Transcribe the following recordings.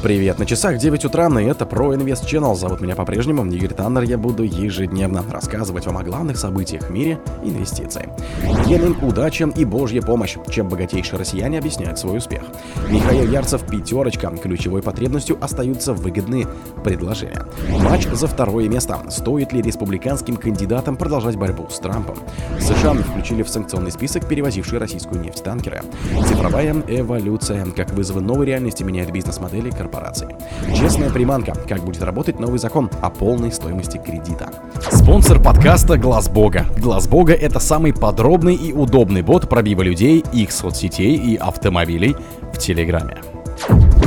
Привет, на часах 9 утра, и это Pro Invest Channel. Зовут меня по-прежнему Игорь Таннер. Я буду ежедневно рассказывать вам о главных событиях в мире инвестиций. Гены, удача и божья помощь. Чем богатейшие россияне объясняют свой успех. Михаил Ярцев, пятерочка. Ключевой потребностью остаются выгодные предложения. Матч за второе место. Стоит ли республиканским кандидатам продолжать борьбу с Трампом? США включили в санкционный список перевозившие российскую нефть танкеры. Цифровая эволюция. Как вызовы новой реальности меняют бизнес-модели корпорации. Честная приманка. Как будет работать новый закон о полной стоимости кредита. Спонсор подкаста Глаз Бога. Глаз Бога это самый подробный и удобный бот пробива людей, их соцсетей и автомобилей в Телеграме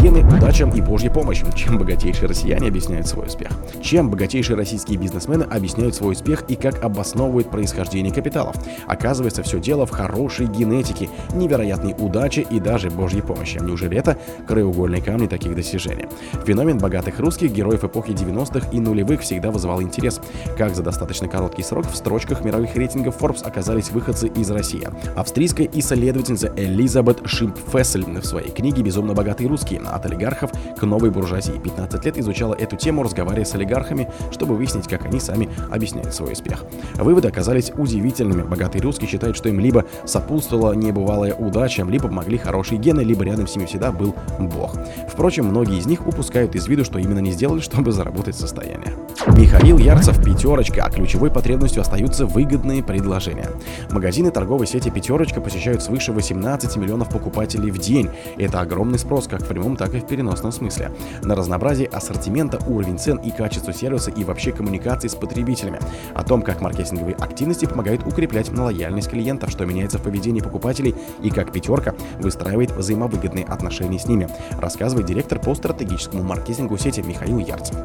гены, удача и божья помощь. Чем богатейшие россияне объясняют свой успех? Чем богатейшие российские бизнесмены объясняют свой успех и как обосновывают происхождение капиталов? Оказывается, все дело в хорошей генетике, невероятной удаче и даже божьей помощи. Неужели это краеугольные камни таких достижений? Феномен богатых русских героев эпохи 90-х и нулевых всегда вызывал интерес. Как за достаточно короткий срок в строчках мировых рейтингов Forbes оказались выходцы из России. Австрийская исследовательница Элизабет Шимпфессель в своей книге «Безумно богатые русские» от олигархов к новой буржуазии. 15 лет изучала эту тему, разговаривая с олигархами, чтобы выяснить, как они сами объясняют свой успех. Выводы оказались удивительными. Богатые русские считают, что им либо сопутствовала небывалая удача, либо помогли хорошие гены, либо рядом с ними всегда был Бог. Впрочем, многие из них упускают из виду, что именно не сделали, чтобы заработать состояние. Михаил Ярцев «Пятерочка», а ключевой потребностью остаются выгодные предложения. Магазины торговой сети «Пятерочка» посещают свыше 18 миллионов покупателей в день. Это огромный спрос как в прямом, так и в переносном смысле. На разнообразие ассортимента, уровень цен и качество сервиса и вообще коммуникации с потребителями. О том, как маркетинговые активности помогают укреплять лояльность клиентов, что меняется в поведении покупателей и как пятерка выстраивает взаимовыгодные отношения с ними, рассказывает директор по стратегическому маркетингу сети Михаил Ярцев.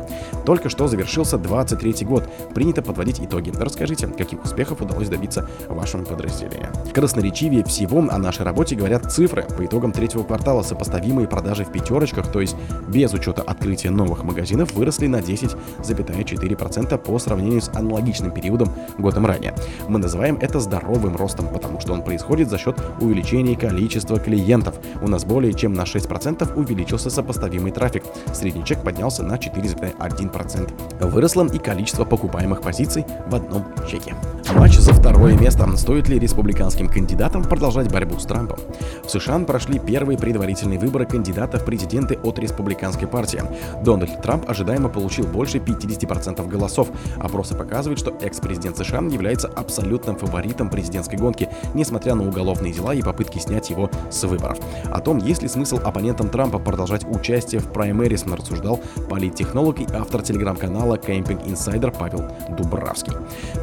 Только что завершился 23 год. Принято подводить итоги. Расскажите, каких успехов удалось добиться вашему подразделению. Красноречивее всего о нашей работе говорят цифры. По итогам третьего квартала сопоставимые продажи в пятерочках, то есть без учета открытия новых магазинов, выросли на 10,4% по сравнению с аналогичным периодом годом ранее. Мы называем это здоровым ростом, потому что он происходит за счет увеличения количества клиентов. У нас более чем на 6% увеличился сопоставимый трафик. Средний чек поднялся на 4,1%. Выросло и количество покупаемых позиций в одном чеке. Матч за второе место. Стоит ли республиканским кандидатам продолжать борьбу с Трампом? В США прошли первые предварительные выборы кандидатов в президенты от республиканской партии. Дональд Трамп ожидаемо получил больше 50% голосов. Опросы показывают, что экс-президент США является абсолютным фаворитом президентской гонки, несмотря на уголовные дела и попытки снять его с выборов. О том, есть ли смысл оппонентам Трампа продолжать участие в праймерис, рассуждал политтехнолог и автор телеграм-канала Camping Insider Павел Дубравский.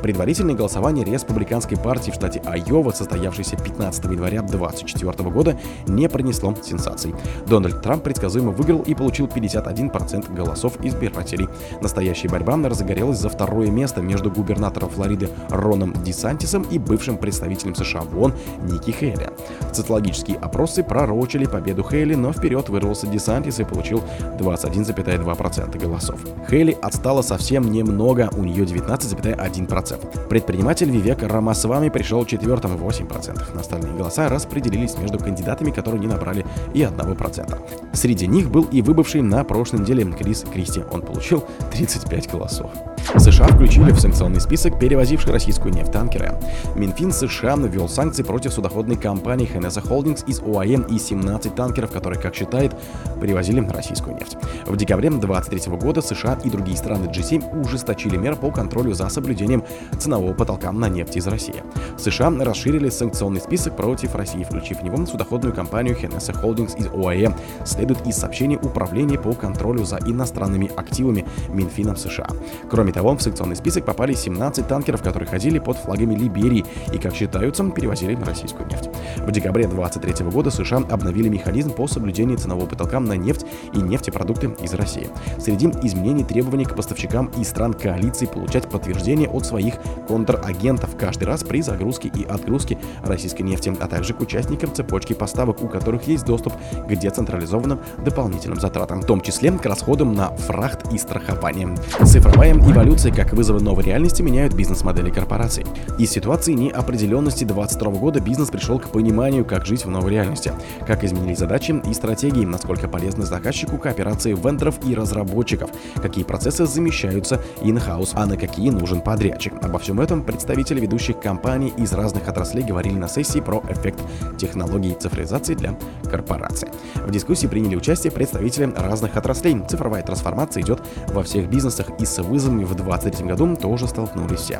Предварительное голосование республиканской партии в штате Айова, состоявшееся 15 января 2024 года, не принесло сенсаций. Дональд Трамп предсказуемо выиграл и получил 51% голосов избирателей. Настоящая борьба разгорелась за второе место между губернатором Флориды Роном Десантисом и бывшим представителем США в ООН Ники Хейли. Социологические опросы пророчили победу Хейли, но вперед вырвался Десантис и получил 21,2% голосов. Хейли отстала совсем немного, у нее 19,1%. Предприниматель Вивек Рамасвами пришел четвертым 8%. Остальные голоса распределились между кандидатами, которые не набрали и 1%. Среди них был и выбывший на прошлой неделе Крис Кристи. Он получил 35 голосов. США включили в санкционный список перевозивших российскую нефть танкеры. Минфин США ввел санкции против судоходной компании Хенеса Холдингс из ОАМ и 17 танкеров, которые, как считает, перевозили российскую нефть. В декабре 2023 года США и другие страны G7 ужесточили меры по контролю за соблюдением ценового потолка на нефть из России. США расширили санкционный список против России, включив в него судоходную компанию Хенеса Холдингс из ОАЭ, следует из сообщений Управления по контролю за иностранными активами Минфином США. Кроме того, в санкционный список попали 17 танкеров, которые ходили под флагами Либерии и, как считаются, перевозили российскую нефть. В декабре 2023 года США обновили механизм по соблюдению ценового потолка на нефть и нефтепродукты из России. Среди изменений требований к поставщикам и стран коалиции получать подтверждение от своих контрагентов каждый раз при загрузке и отгрузке российской нефти, а также к участникам цепочки поставок, у которых есть доступ к децентрализованным дополнительным затратам, в том числе к расходам на фрахт и страхование. Цифровая эволюция как вызовы новой реальности меняют бизнес-модели корпораций. Из ситуации неопределенности 2022 года бизнес пришел к пониманию, как жить в новой реальности, как изменились задачи и стратегии, насколько полезны заказчику кооперации вендоров и разработчиков, какие процессы замещаются in-house, а на какие нужен подрядчик. Обо всем этом представители ведущих компаний из разных отраслей говорили на сессии про эффект технологий цифровизации для корпораций. В дискуссии приняли участие представители разных отраслей. Цифровая трансформация идет во всех бизнесах и с вызовами в 2023 году тоже столкнулись все.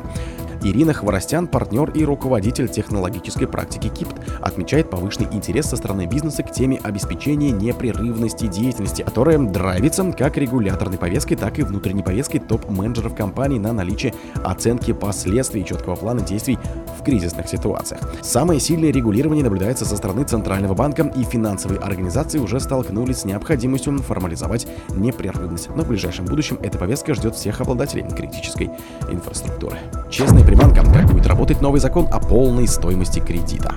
Ирина Хворостян, партнер и руководитель технологической практики КИПТ, отмечает повышенный интерес со стороны бизнеса к теме обеспечения непрерывности деятельности, которая драйвится как регуляторной повесткой, так и внутренней повесткой топ-менеджеров компании на наличие оценки последствий четкого плана действий в кризисных ситуациях. Самое сильное регулирование наблюдается со стороны Центрального банка, и финансовые организации уже столкнулись с необходимостью формализовать непрерывность. Но в ближайшем будущем эта повестка ждет всех обладателей критической инфраструктуры. Честная приманка, как будет работать новый закон о полной стоимости кредита.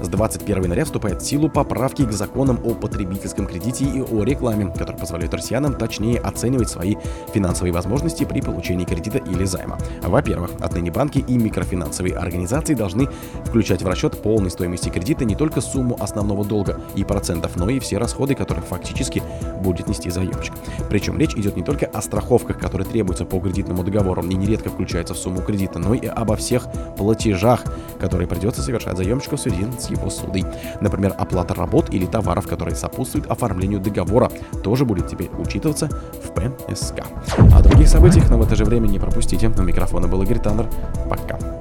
С 21 января вступает в силу поправки к законам о потребительском кредите и о рекламе, которые позволяют россиянам точнее оценивать свои финансовые возможности при получении кредита или займа. Во-первых, отныне банки и микрофинансовые организации должны включать в расчет полной стоимости кредита не только сумму основного долга и процентов, но и все расходы, которые фактически будет нести заемщик. Причем речь идет не только о страховках, которые требуются по кредитному договору и нередко включаются в сумму кредита, но и обо всех платежах, которые придется совершать заемщику в связи с его судой. Например, оплата работ или товаров, которые сопутствуют оформлению договора, тоже будет теперь учитываться в ПСК. О других событиях, но в это же время не пропустите. У микрофона был Игорь Таннер. Пока.